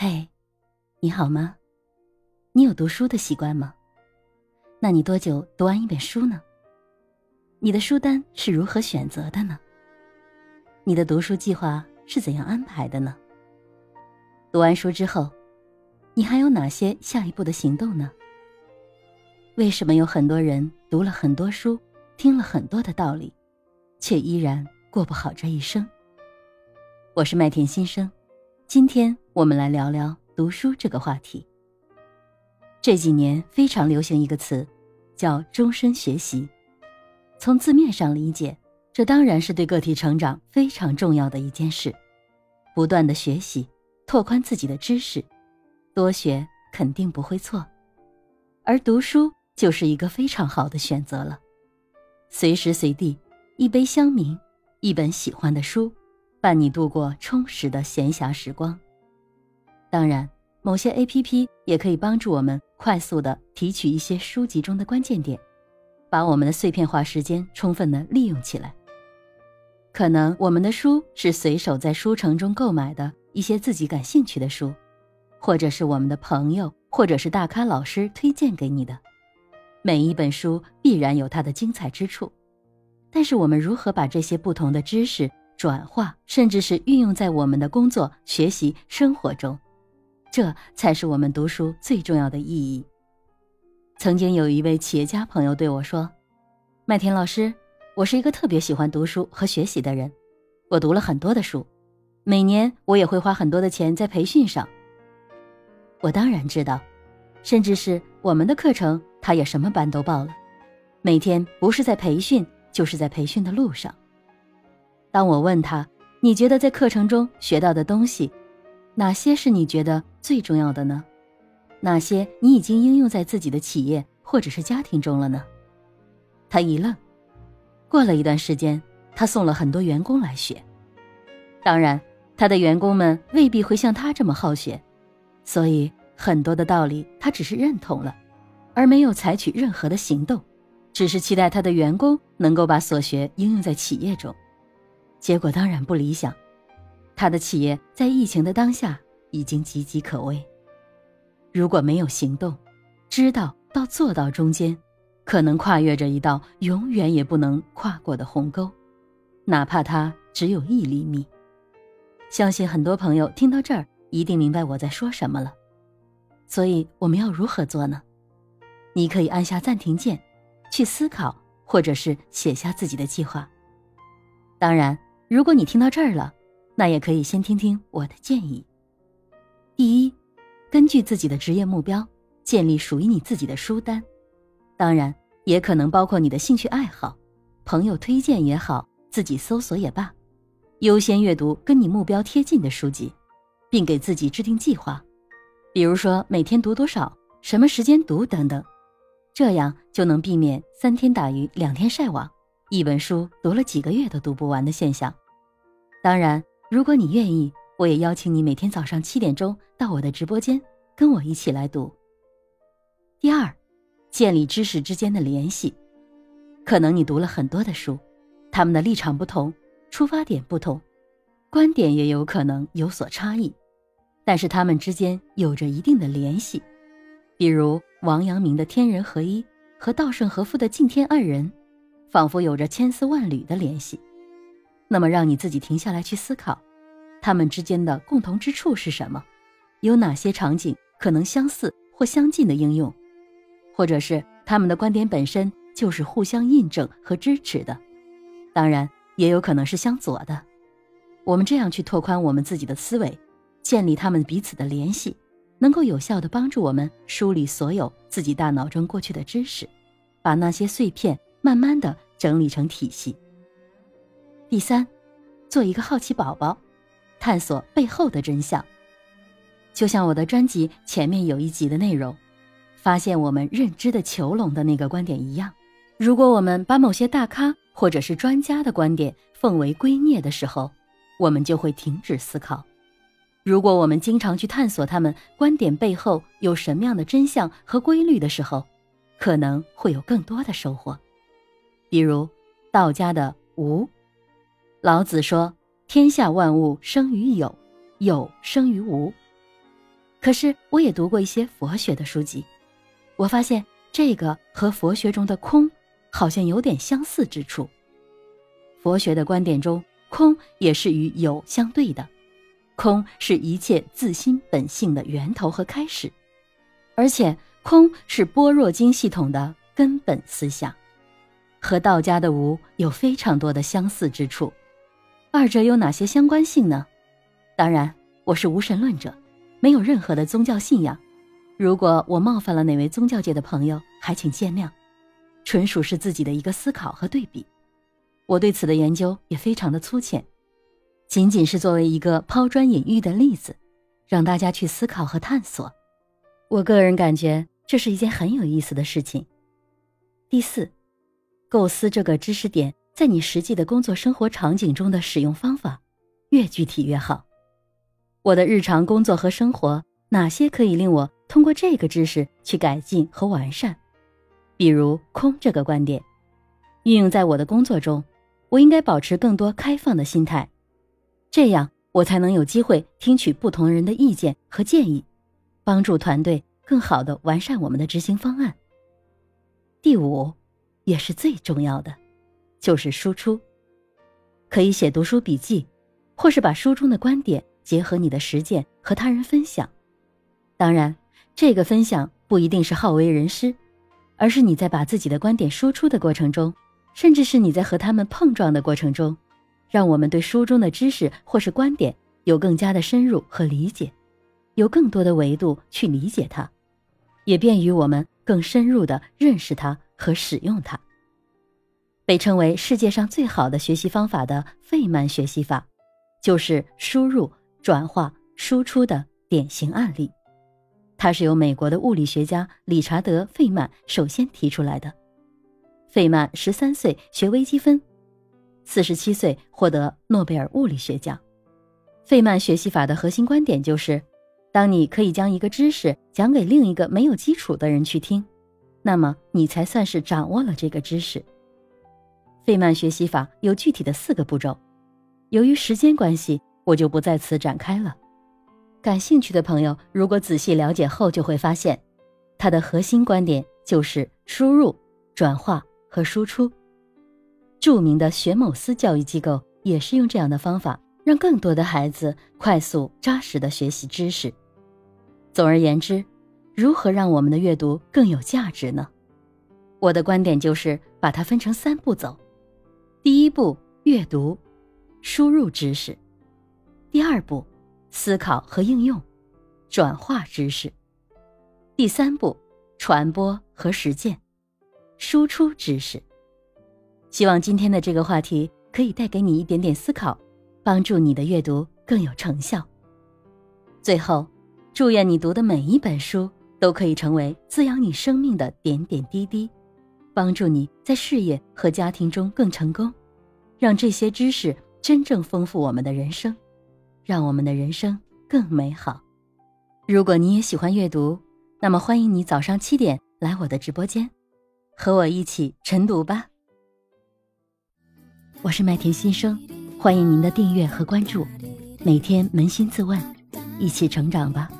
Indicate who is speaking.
Speaker 1: 嘿，你好吗？你有读书的习惯吗？那你多久读完一本书呢？你的书单是如何选择的呢？你的读书计划是怎样安排的呢？读完书之后，你还有哪些下一步的行动呢？为什么有很多人读了很多书，听了很多的道理，却依然过不好这一生？我是麦田新生。今天我们来聊聊读书这个话题。这几年非常流行一个词，叫“终身学习”。从字面上理解，这当然是对个体成长非常重要的一件事。不断的学习，拓宽自己的知识，多学肯定不会错。而读书就是一个非常好的选择了。随时随地，一杯香茗，一本喜欢的书。伴你度过充实的闲暇时光。当然，某些 A P P 也可以帮助我们快速的提取一些书籍中的关键点，把我们的碎片化时间充分的利用起来。可能我们的书是随手在书城中购买的一些自己感兴趣的书，或者是我们的朋友或者是大咖老师推荐给你的。每一本书必然有它的精彩之处，但是我们如何把这些不同的知识？转化，甚至是运用在我们的工作、学习、生活中，这才是我们读书最重要的意义。曾经有一位企业家朋友对我说：“麦田老师，我是一个特别喜欢读书和学习的人，我读了很多的书，每年我也会花很多的钱在培训上。我当然知道，甚至是我们的课程，他也什么班都报了，每天不是在培训，就是在培训的路上。”当我问他：“你觉得在课程中学到的东西，哪些是你觉得最重要的呢？哪些你已经应用在自己的企业或者是家庭中了呢？”他一愣。过了一段时间，他送了很多员工来学。当然，他的员工们未必会像他这么好学，所以很多的道理他只是认同了，而没有采取任何的行动，只是期待他的员工能够把所学应用在企业中。结果当然不理想，他的企业在疫情的当下已经岌岌可危。如果没有行动，知道到做到中间，可能跨越着一道永远也不能跨过的鸿沟，哪怕它只有一厘米。相信很多朋友听到这儿一定明白我在说什么了。所以我们要如何做呢？你可以按下暂停键，去思考，或者是写下自己的计划。当然。如果你听到这儿了，那也可以先听听我的建议。第一，根据自己的职业目标，建立属于你自己的书单，当然也可能包括你的兴趣爱好，朋友推荐也好，自己搜索也罢，优先阅读跟你目标贴近的书籍，并给自己制定计划，比如说每天读多少，什么时间读等等，这样就能避免三天打鱼两天晒网。一本书读了几个月都读不完的现象。当然，如果你愿意，我也邀请你每天早上七点钟到我的直播间，跟我一起来读。第二，建立知识之间的联系。可能你读了很多的书，他们的立场不同，出发点不同，观点也有可能有所差异，但是他们之间有着一定的联系。比如王阳明的天人合一和稻盛和夫的敬天爱人。仿佛有着千丝万缕的联系，那么让你自己停下来去思考，他们之间的共同之处是什么？有哪些场景可能相似或相近的应用，或者是他们的观点本身就是互相印证和支持的？当然，也有可能是相左的。我们这样去拓宽我们自己的思维，建立他们彼此的联系，能够有效的帮助我们梳理所有自己大脑中过去的知识，把那些碎片。慢慢的整理成体系。第三，做一个好奇宝宝，探索背后的真相。就像我的专辑前面有一集的内容，发现我们认知的囚笼的那个观点一样。如果我们把某些大咖或者是专家的观点奉为圭臬的时候，我们就会停止思考。如果我们经常去探索他们观点背后有什么样的真相和规律的时候，可能会有更多的收获。比如，道家的无，老子说：“天下万物生于有，有生于无。”可是我也读过一些佛学的书籍，我发现这个和佛学中的空好像有点相似之处。佛学的观点中，空也是与有相对的，空是一切自心本性的源头和开始，而且空是般若经系统的根本思想，和道家的无有非常多的相似之处。二者有哪些相关性呢？当然，我是无神论者。没有任何的宗教信仰，如果我冒犯了哪位宗教界的朋友，还请见谅，纯属是自己的一个思考和对比。我对此的研究也非常的粗浅，仅仅是作为一个抛砖引玉的例子，让大家去思考和探索。我个人感觉这是一件很有意思的事情。第四，构思这个知识点在你实际的工作生活场景中的使用方法，越具体越好。我的日常工作和生活，哪些可以令我通过这个知识去改进和完善？比如空这个观点，运用在我的工作中，我应该保持更多开放的心态，这样我才能有机会听取不同人的意见和建议，帮助团队更好的完善我们的执行方案。第五，也是最重要的，就是输出，可以写读书笔记，或是把书中的观点。结合你的实践和他人分享，当然，这个分享不一定是好为人师，而是你在把自己的观点输出的过程中，甚至是你在和他们碰撞的过程中，让我们对书中的知识或是观点有更加的深入和理解，有更多的维度去理解它，也便于我们更深入的认识它和使用它。被称为世界上最好的学习方法的费曼学习法，就是输入。转化输出的典型案例，它是由美国的物理学家理查德·费曼首先提出来的。费曼十三岁学微积分，四十七岁获得诺贝尔物理学奖。费曼学习法的核心观点就是：当你可以将一个知识讲给另一个没有基础的人去听，那么你才算是掌握了这个知识。费曼学习法有具体的四个步骤，由于时间关系。我就不在此展开了。感兴趣的朋友，如果仔细了解后，就会发现，它的核心观点就是输入、转化和输出。著名的学某思教育机构也是用这样的方法，让更多的孩子快速扎实的学习知识。总而言之，如何让我们的阅读更有价值呢？我的观点就是把它分成三步走：第一步，阅读，输入知识。第二步，思考和应用，转化知识；第三步，传播和实践，输出知识。希望今天的这个话题可以带给你一点点思考，帮助你的阅读更有成效。最后，祝愿你读的每一本书都可以成为滋养你生命的点点滴滴，帮助你在事业和家庭中更成功，让这些知识真正丰富我们的人生。让我们的人生更美好。如果你也喜欢阅读，那么欢迎你早上七点来我的直播间，和我一起晨读吧。我是麦田新生，欢迎您的订阅和关注。每天扪心自问，一起成长吧。